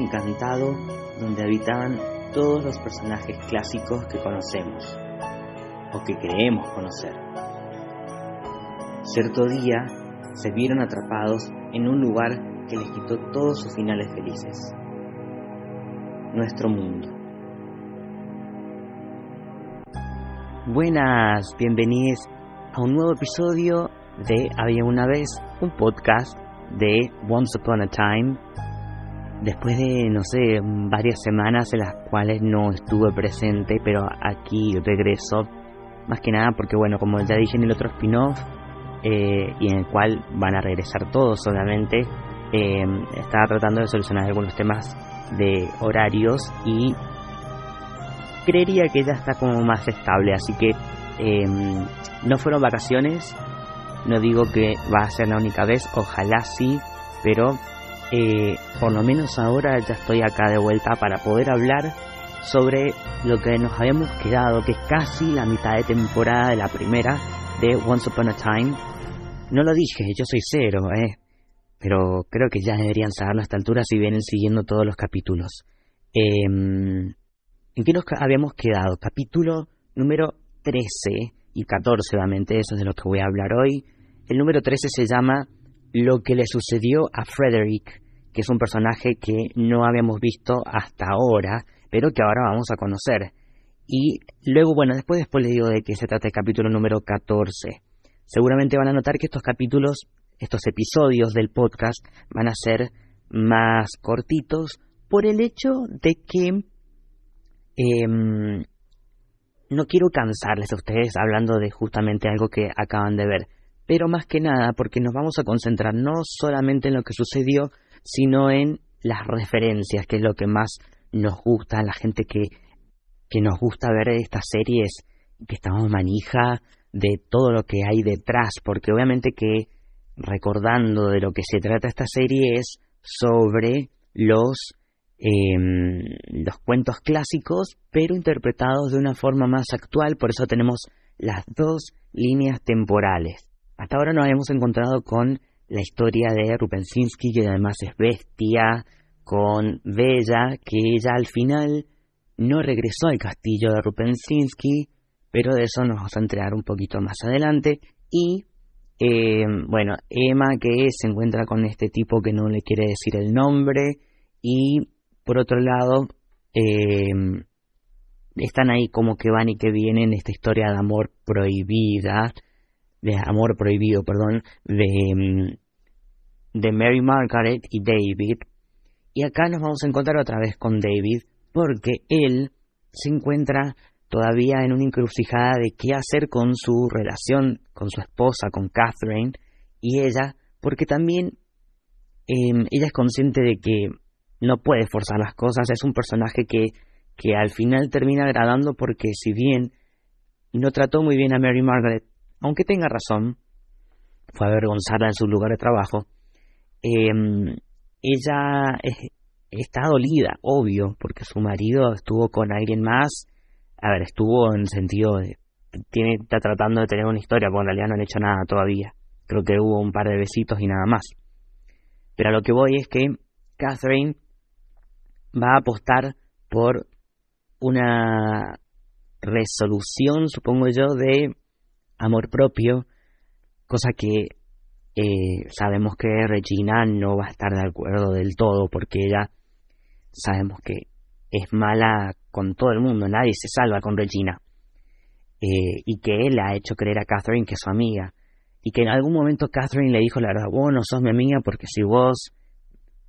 encantado donde habitaban todos los personajes clásicos que conocemos o que creemos conocer. Cierto día se vieron atrapados en un lugar que les quitó todos sus finales felices. Nuestro mundo. Buenas, bienvenidos a un nuevo episodio de Había una vez, un podcast de Once Upon a Time. Después de, no sé, varias semanas en las cuales no estuve presente, pero aquí regreso. Más que nada porque, bueno, como ya dije en el otro spin-off, eh, y en el cual van a regresar todos, obviamente, eh, estaba tratando de solucionar algunos temas de horarios y creería que ya está como más estable, así que eh, no fueron vacaciones, no digo que va a ser la única vez, ojalá sí, pero eh, por lo menos ahora ya estoy acá de vuelta para poder hablar sobre lo que nos habíamos quedado, que es casi la mitad de temporada de la primera de Once Upon a Time. No lo dije, yo soy cero, eh, pero creo que ya deberían saberlo a esta altura si vienen siguiendo todos los capítulos. Em, ¿En qué nos habíamos quedado? Capítulo número 13 y 14, obviamente, eso es de lo que voy a hablar hoy. El número 13 se llama Lo que le sucedió a Frederick, que es un personaje que no habíamos visto hasta ahora, pero que ahora vamos a conocer. Y luego, bueno, después, después le digo de qué se trata el capítulo número 14. Seguramente van a notar que estos capítulos, estos episodios del podcast van a ser más cortitos por el hecho de que em, no quiero cansarles a ustedes hablando de justamente algo que acaban de ver pero más que nada porque nos vamos a concentrar no solamente en lo que sucedió, sino en las referencias, que es lo que más nos gusta a la gente que, que nos gusta ver estas series, que estamos manija de todo lo que hay detrás, porque obviamente que recordando de lo que se trata esta serie es sobre los em, los cuentos clásicos, pero interpretados de una forma más actual, por eso tenemos las dos líneas temporales. Hasta ahora nos hemos encontrado con la historia de Rupensinski, que además es bestia, con Bella, que ella al final no regresó al castillo de Rupensinski, pero de eso nos vamos a enterar un poquito más adelante. Y, eh, bueno, Emma, que se encuentra con este tipo que no le quiere decir el nombre, y por otro lado, eh, están ahí como que van y que vienen esta historia de amor prohibida, de Amor Prohibido, perdón, de, mm, de Mary Margaret y David. Y acá nos vamos a encontrar otra vez con David, porque él se encuentra todavía en una encrucijada de qué hacer con su relación con su esposa, con Catherine, y ella, porque también em, ella es consciente de que no puede forzar las cosas, es un personaje que, que al final termina agradando porque si bien no trató muy bien a Mary Margaret aunque tenga razón, fue a avergonzarla en su lugar de trabajo, em, ella está dolida, obvio, porque su marido estuvo con alguien más, a ver, estuvo en sentido de, tiene, está tratando de tener una historia, porque en realidad no han hecho nada todavía, creo que hubo un par de besitos y nada más. Pero a lo que voy es que Catherine va a apostar por una resolución, supongo yo, de amor propio, cosa que eh, sabemos que Regina no va a estar de acuerdo del todo porque ella sabemos que es mala con todo el mundo, nadie se salva con Regina. Eh, y que él ha hecho creer a Catherine que es su amiga. Y que en algún momento Catherine le dijo la verdad, vos no sos mi amiga porque si vos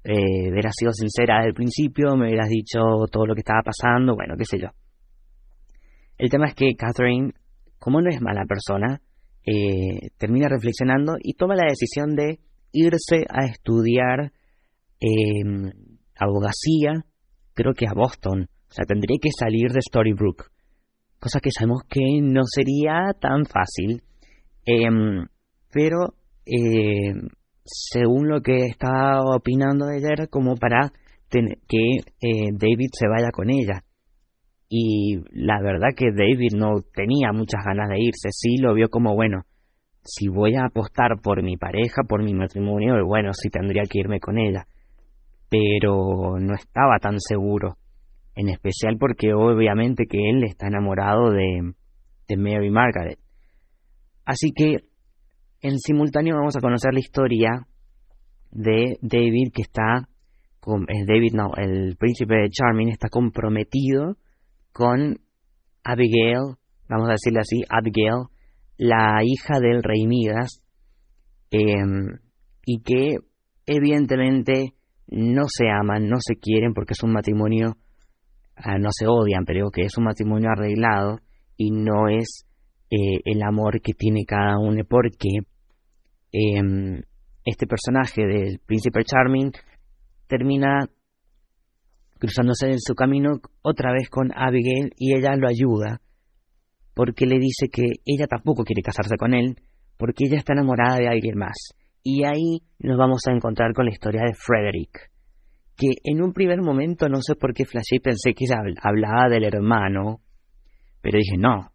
eh, hubieras sido sincera desde el principio, me hubieras dicho todo lo que estaba pasando, bueno, qué sé yo. El tema es que Catherine como no es mala persona, eh, termina reflexionando y toma la decisión de irse a estudiar em, abogacía, creo que a Boston. O sea, tendría que salir de Storybrooke. Cosa que sabemos que no sería tan fácil. Em, pero, em, según lo que estaba opinando ella, como para que eh, David se vaya con ella y la verdad que David no tenía muchas ganas de irse, sí lo vio como bueno, si voy a apostar por mi pareja, por mi matrimonio, bueno, sí tendría que irme con ella. Pero no estaba tan seguro. En especial porque obviamente que él está enamorado de, de Mary Margaret. Así que en simultáneo vamos a conocer la historia de David que está con David no, el príncipe de Charming está comprometido con Abigail, vamos a decirle así, Abigail, la hija del rey Midas, em, y que evidentemente no se aman, no se quieren porque es un matrimonio, ah, no se odian, pero que es un matrimonio arreglado y no es eh, el amor que tiene cada uno, porque em, este personaje del príncipe Charming termina cruzándose en su camino otra vez con Abigail y ella lo ayuda porque le dice que ella tampoco quiere casarse con él porque ella está enamorada de alguien más. Y ahí nos vamos a encontrar con la historia de Frederick, que en un primer momento no sé por qué flashé pensé que ella hablaba del hermano, pero dije no,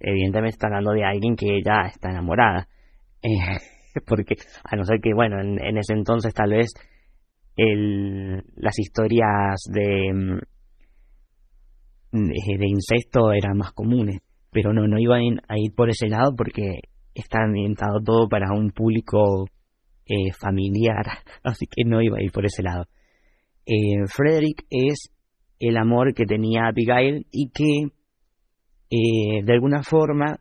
evidentemente está hablando de alguien que ella está enamorada. Eh, porque a no ser que, bueno, en, ese entonces tal vez el, las historias de, mm, de, incesto eran más comunes, pero no, no iba a ir por ese lado porque está ambientado todo para un público eh, familiar, así que no iba a ir por ese lado. Eh, Frederick es el amor que tenía Abigail y que eh, de alguna forma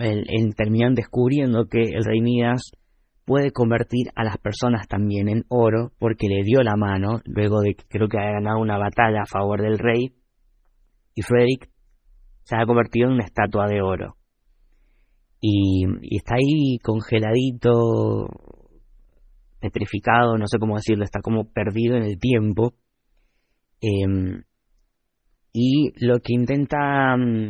el, terminan descubriendo que el rey Midas puede convertir a las personas también en oro porque le dio la mano luego de que creo que haya ganado una batalla a favor del rey. Y Frederick se ha convertido en una estatua de oro. Y, está ahí congeladito petrificado no sé cómo decirlo está como perdido en el tiempo. Em, y lo que intenta mm,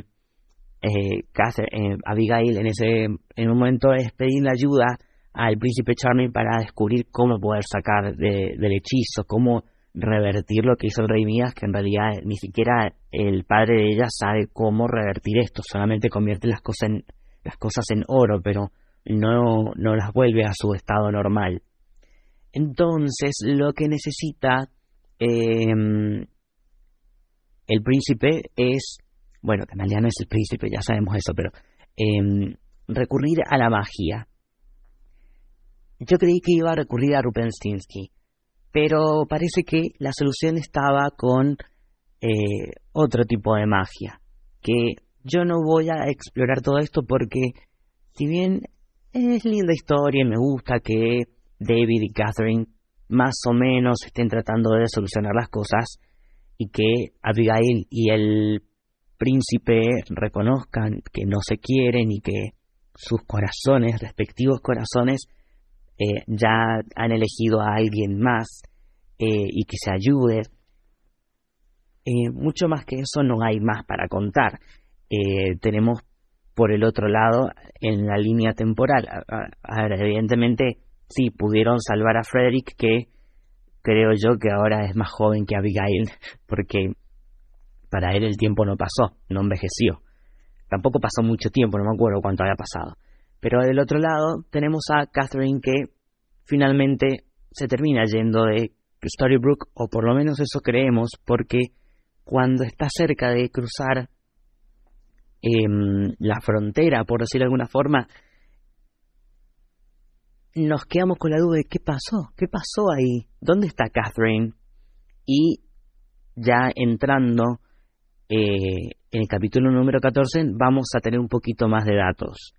eh, eh, Abigail en ese en un momento es pedirle ayuda al príncipe Charming para descubrir cómo poder sacar del hechizo, cómo revertir lo que hizo el rey Mías, que en realidad ni siquiera el padre de ella sabe cómo revertir esto, solamente convierte las cosas en, las cosas en oro, pero no, no las vuelve a su estado normal. Entonces, lo que necesita em, el príncipe es, bueno, que en no es el príncipe, ya sabemos eso, pero em, recurrir a la magia. Yo creí que iba a recurrir a Rupenstinsky, pero parece que la solución estaba con eh, otro tipo de magia, que yo no voy a explorar todo esto porque si bien es linda historia y me gusta que David y Catherine más o menos estén tratando de solucionar las cosas, y que Abigail y el príncipe reconozcan que no se quieren y que sus corazones, respectivos corazones, eh, ya han elegido a alguien más eh, y que se ayude. Eh, mucho más que eso no hay más para contar. tenemos por el otro lado en la línea temporal. evidentemente sí pudieron salvar a Frederick que creo yo que ahora es más joven que Abigail, porque para él el tiempo no pasó, no envejeció. Tampoco pasó mucho tiempo, no me acuerdo cuánto había pasado. Pero del otro lado tenemos a Catherine que finalmente se termina yendo de Storybrooke, o por lo menos eso creemos, porque cuando está cerca de cruzar em, la frontera, por decirlo de alguna forma, nos quedamos con la duda de qué pasó, qué pasó ahí, dónde está Catherine. Y ya entrando eh, en el capítulo número 14 vamos a tener un poquito más de datos.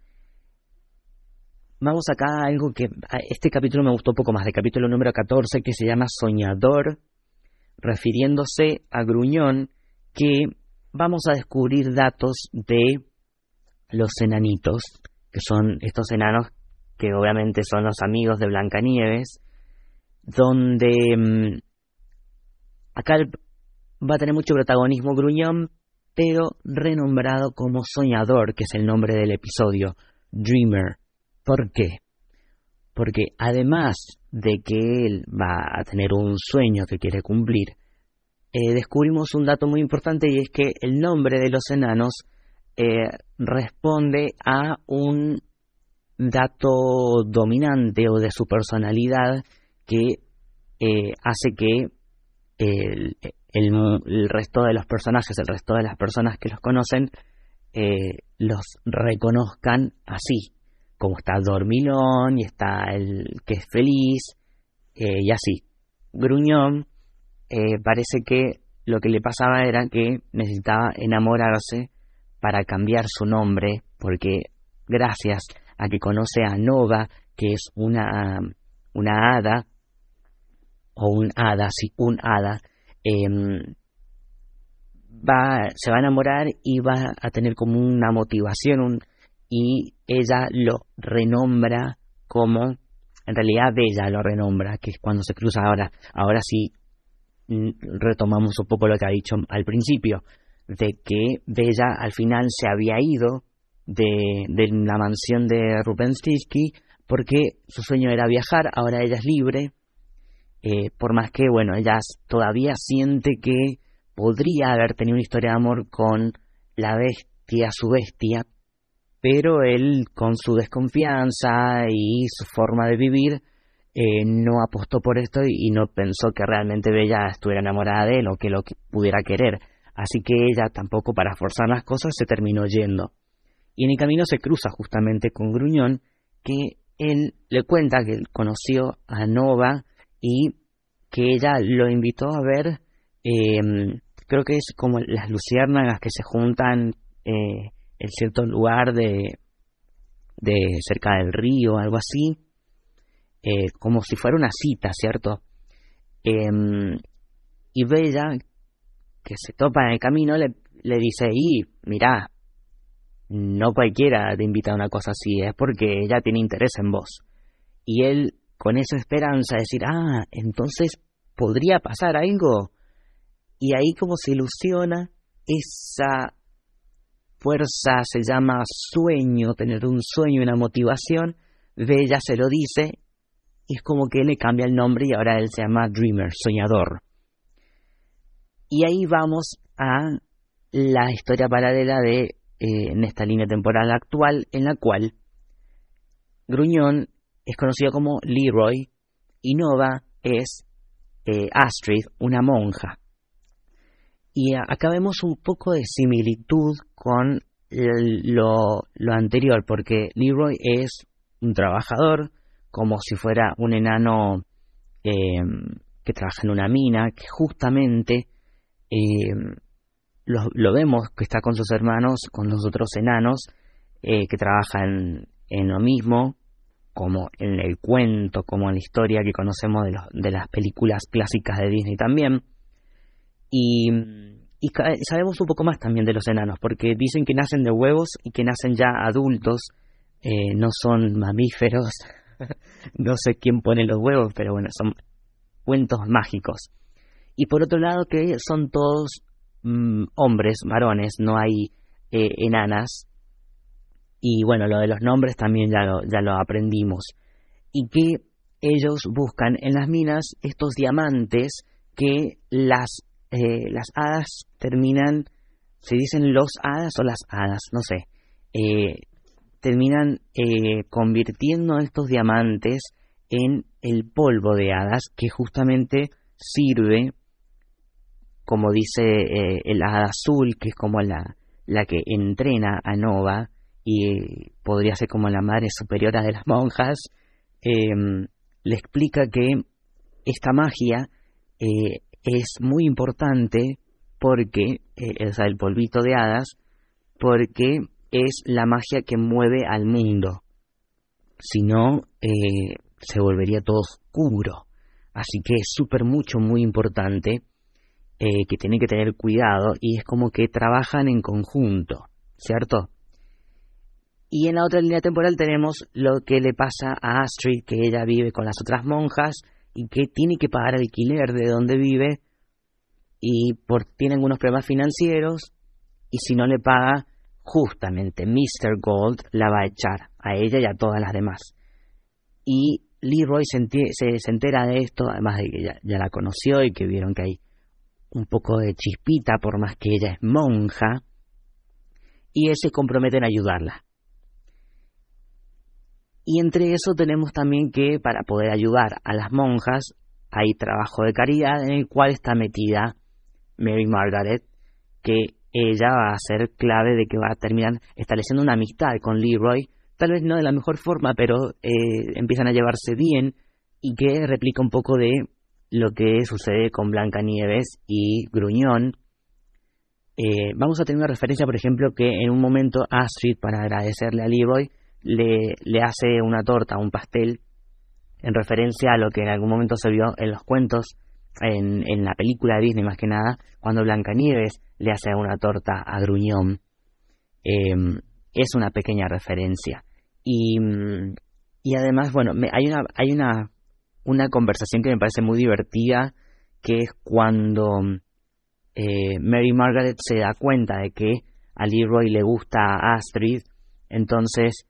Vamos acá a algo que este capítulo me gustó un poco más, del capítulo número 14 que se llama Soñador, refiriéndose a Gruñón, que vamos a descubrir datos de los enanitos, que son estos enanos que obviamente son los amigos de Blancanieves, donde mm, acá va a tener mucho protagonismo Gruñón, pero renombrado como Soñador, que es el nombre del episodio, Dreamer. ¿Por qué? Porque además de que él va a tener un sueño que quiere cumplir, eh, descubrimos un dato muy importante y es que el nombre de los enanos eh, responde a un dato dominante o de su personalidad que eh, hace que el, resto de los personajes, el resto de las personas que los conocen, los reconozcan así, como está Dormilón y está el que es feliz eh, y así. Gruñón parece que lo que le pasaba era que necesitaba enamorarse para cambiar su nombre, porque gracias a que conoce a Nova, que es una, una hada, o un hada, sí, un hada, em, va, se va a enamorar y va a tener como una motivación y ella lo renombra como, en realidad Bella lo renombra, que es cuando se cruza. Ahora, ahora sí mm, retomamos un poco lo que ha dicho al principio, de que Bella al final se había ido de, la mansión de Rubensky porque su sueño era viajar, ahora ella es libre, eh, por más que, bueno, ella todavía siente que podría haber tenido una historia de amor con la bestia, su bestia, pero él con su desconfianza y su forma de vivir eh, no apostó por esto y, no pensó que realmente Bella estuviera enamorada de él o que lo pudiera querer. Así que ella tampoco para forzar las cosas se terminó yendo. Y en el camino se cruza justamente con Gruñón, que él le cuenta que conoció a Nova y que ella lo invitó a ver, em, creo que es como las luciérnagas que se juntan eh, en cierto lugar de, de cerca del río, algo así, eh, como si fuera una cita, ¿cierto? Em, y Bella, que se topa en el camino, le, le dice, y mira, no cualquiera te invita a una cosa así, es porque ella tiene interés en vos. Y él, con esa esperanza, decir, ah, entonces podría pasar algo. Y ahí como se ilusiona, esa fuerza se llama sueño, tener un sueño, una motivación, Bella se lo dice, y es como que le cambia el nombre y ahora él se llama Dreamer, soñador. Y ahí vamos a la historia paralela de eh, en esta línea temporal actual, en la cual Gruñón es conocido como Leroy y Nova es eh, Astrid, una monja. Y acá vemos un poco de similitud con lo, anterior, porque Leroy es un trabajador, como si fuera un enano em, que trabaja en una mina, que justamente em, lo, vemos que está con sus hermanos, con los otros enanos, eh, que trabajan en lo mismo, como en el cuento, como en la historia que conocemos de, de las películas clásicas de Disney también. Y, sabemos un poco más también de los enanos, porque dicen que nacen de huevos y que nacen ya adultos, eh, no son mamíferos, no sé quién pone los huevos, pero bueno, son cuentos mágicos. Y por otro lado que son todos mm, hombres, varones, no hay eh, enanas, y bueno, lo de los nombres también ya lo, ya lo aprendimos. Y que ellos buscan en las minas estos diamantes que las, eh, las hadas terminan, se dicen los hadas o las hadas, no sé, eh, terminan eh, convirtiendo estos diamantes en el polvo de hadas que justamente sirve, como dice el hada azul, que es como la, la que entrena a Nova, y podría ser como la madre superiora de las monjas, le explica que esta magia eh, es muy importante porque, eh, o sea, el polvito de hadas, porque es la magia que mueve al mundo. Si no, eh, se volvería todo oscuro. Así que es súper mucho, muy importante que tiene que tener cuidado y es como que trabajan en conjunto, ¿cierto? Y en la otra línea temporal tenemos lo que le pasa a Astrid, que ella vive con las otras monjas y que tiene que pagar alquiler de donde vive y por, tiene algunos problemas financieros y si no le paga, justamente Mr. Gold la va a echar a ella y a todas las demás. Y Leroy se, se, entera de esto, además de que ya, ya la conoció y que vieron que hay un poco de chispita por más que ella es monja y él se compromete en ayudarla. Y entre eso tenemos también que para poder ayudar a las monjas hay trabajo de caridad en el cual está metida Mary Margaret, que ella va a ser clave de que va a terminar estableciendo una amistad con Leroy, tal vez no de la mejor forma, pero eh, empiezan a llevarse bien y que replica un poco de lo que sucede con Blanca Nieves y Gruñón. Eh, vamos a tener una referencia, por ejemplo, que en un momento Astrid, para agradecerle a Leroy, le, le hace una torta, un pastel, en referencia a lo que en algún momento se vio en los cuentos, en, en la película de Disney más que nada, cuando Blancanieves le hace una torta a Gruñón. Em, es una pequeña referencia. Y, y además, bueno, me, hay, una, hay una, una conversación que me parece muy divertida, que es cuando eh, Mary Margaret se da cuenta de que a Leroy le gusta a Astrid, entonces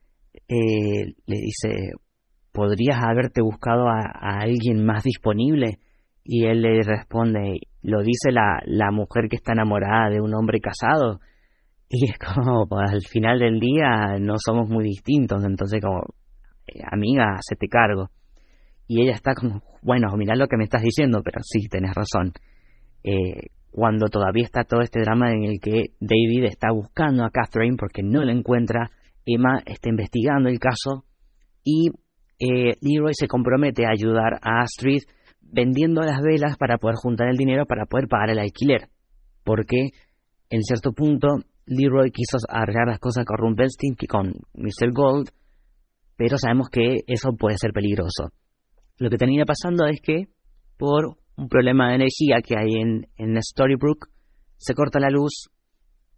eh, le dice, ¿podrías haberte buscado a, alguien más disponible? Y él le responde, lo dice la, mujer que está enamorada de un hombre casado. Y es como, al final del día no somos muy distintos, entonces como, eh, amiga, se te cargo. Y ella está como, bueno, mira lo que me estás diciendo, pero sí, tenés razón. Eh, cuando todavía está todo este drama en el que David está buscando a Catherine porque no la encuentra, Emma está investigando el caso y eh, Leroy se compromete a ayudar a Astrid vendiendo las velas para poder juntar el dinero para poder pagar el alquiler. Porque en cierto punto Leroy quiso arreglar las cosas con Rumpelstiltskin que con Mr. Gold, pero sabemos que eso puede ser peligroso. Lo que termina pasando es que por un problema de energía que hay en, en Storybrooke se corta la luz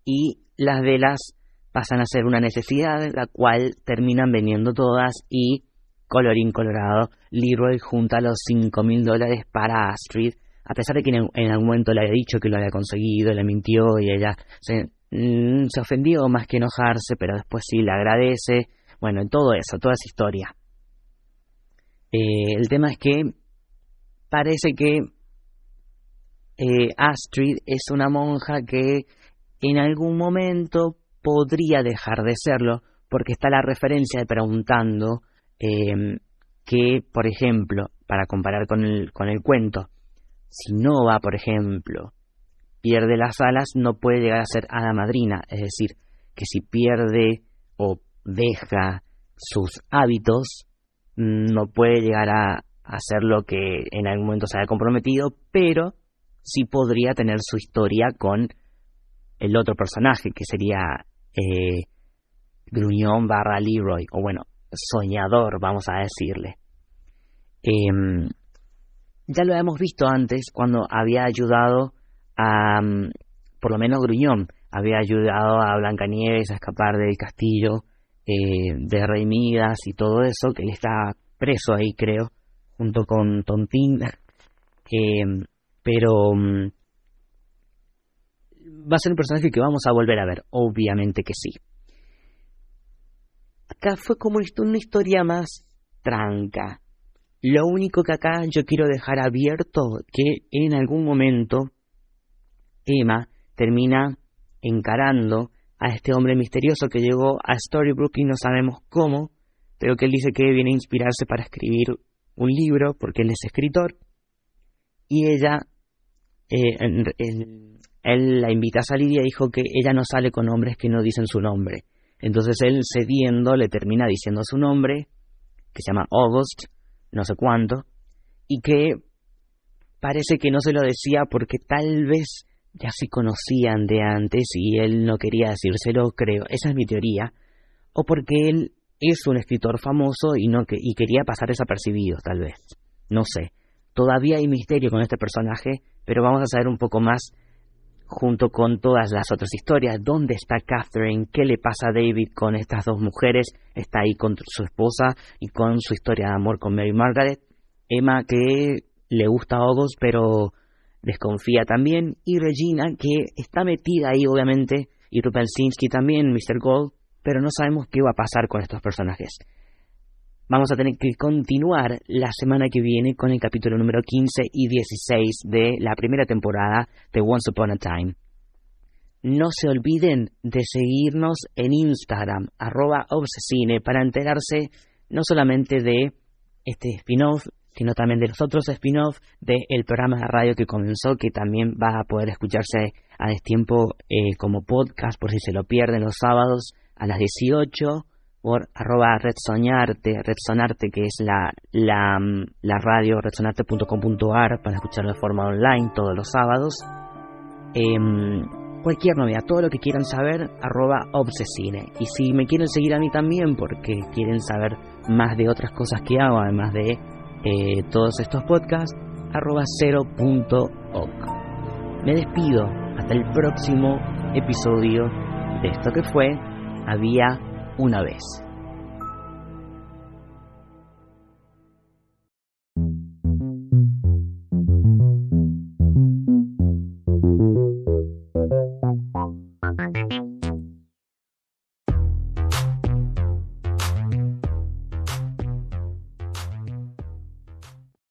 y las velas pasan a ser una necesidad, la cual terminan vendiendo todas y, colorín colorado, Leroy junta los 5 mil dólares para Astrid, a pesar de que en, algún momento le había dicho que lo había conseguido, le mintió y ella se, mm, se ofendió más que enojarse, pero después sí le agradece. Bueno, en todo eso, toda esa historia. Eh, el tema es que parece que eh, Astrid es una monja que en algún momento podría dejar de serlo porque está la referencia de preguntando em, que, por ejemplo, para comparar con el, con el cuento, si Nova, por ejemplo, pierde las alas, no puede llegar a ser hada madrina, es decir, que si pierde o deja sus hábitos, no puede llegar a hacer lo que en algún momento se haya comprometido, pero sí podría tener su historia con el otro personaje, que sería eh, Gruñón barra Leroy, o bueno, soñador, vamos a decirle. Em, ya lo hemos visto antes cuando había ayudado a, mm, por lo menos Gruñón, había ayudado a Blancanieves a escapar del castillo eh, de Rey Midas y todo eso, que él está preso ahí, creo, junto con Tontín. Em, pero mm, va a ser un personaje que vamos a volver a ver, obviamente que sí. Acá fue como una historia más tranca. Lo único que acá yo quiero dejar abierto que en algún momento Emma termina encarando a este hombre misterioso que llegó a Storybrooke y no sabemos cómo, pero que él dice que viene a inspirarse para escribir un libro porque él es escritor y ella eh, él la invita a salir y dijo que ella no sale con hombres que no dicen su nombre. Entonces él cediendo le termina diciendo su nombre, que se llama August, no sé cuánto, y que parece que no se lo decía porque tal vez ya se conocían de antes y él no quería decírselo, creo, esa es mi teoría, o porque él es un escritor famoso y no que, y quería pasar desapercibido, tal vez. No sé. Todavía hay misterio con este personaje, pero vamos a saber un poco más junto con todas las otras historias. ¿Dónde está Catherine? ¿Qué le pasa a David con estas dos mujeres? Está ahí con su esposa y con su historia de amor con Mary Margaret. Emma que le gusta a August pero desconfía también. Y Regina que está metida ahí obviamente. Y Rupelsinski también, Mr. Gold. Pero no sabemos qué va a pasar con estos personajes. Vamos a tener que continuar la semana que viene con el capítulo número 15 y 16 de la primera temporada de Once Upon a Time. no se olviden de seguirnos en Instagram, arroba obsesine, para enterarse no solamente de este spin-off, sino también de los otros spin-off del programa de radio que comenzó, que también va a poder escucharse a destiempo eh, como podcast, por si se lo pierden los sábados a las 18 por arroba redsoñarte, redsonarte que es la, la, la radio redsonarte.com.ar para escucharlo de forma online todos los sábados. Em, cualquier novedad, todo lo que quieran saber, arroba obsesine. Y si me quieren seguir a mí también porque quieren saber más de otras cosas que hago, además de eh, todos estos podcasts, arroba Me despido hasta el próximo episodio de esto que fue Había una vez.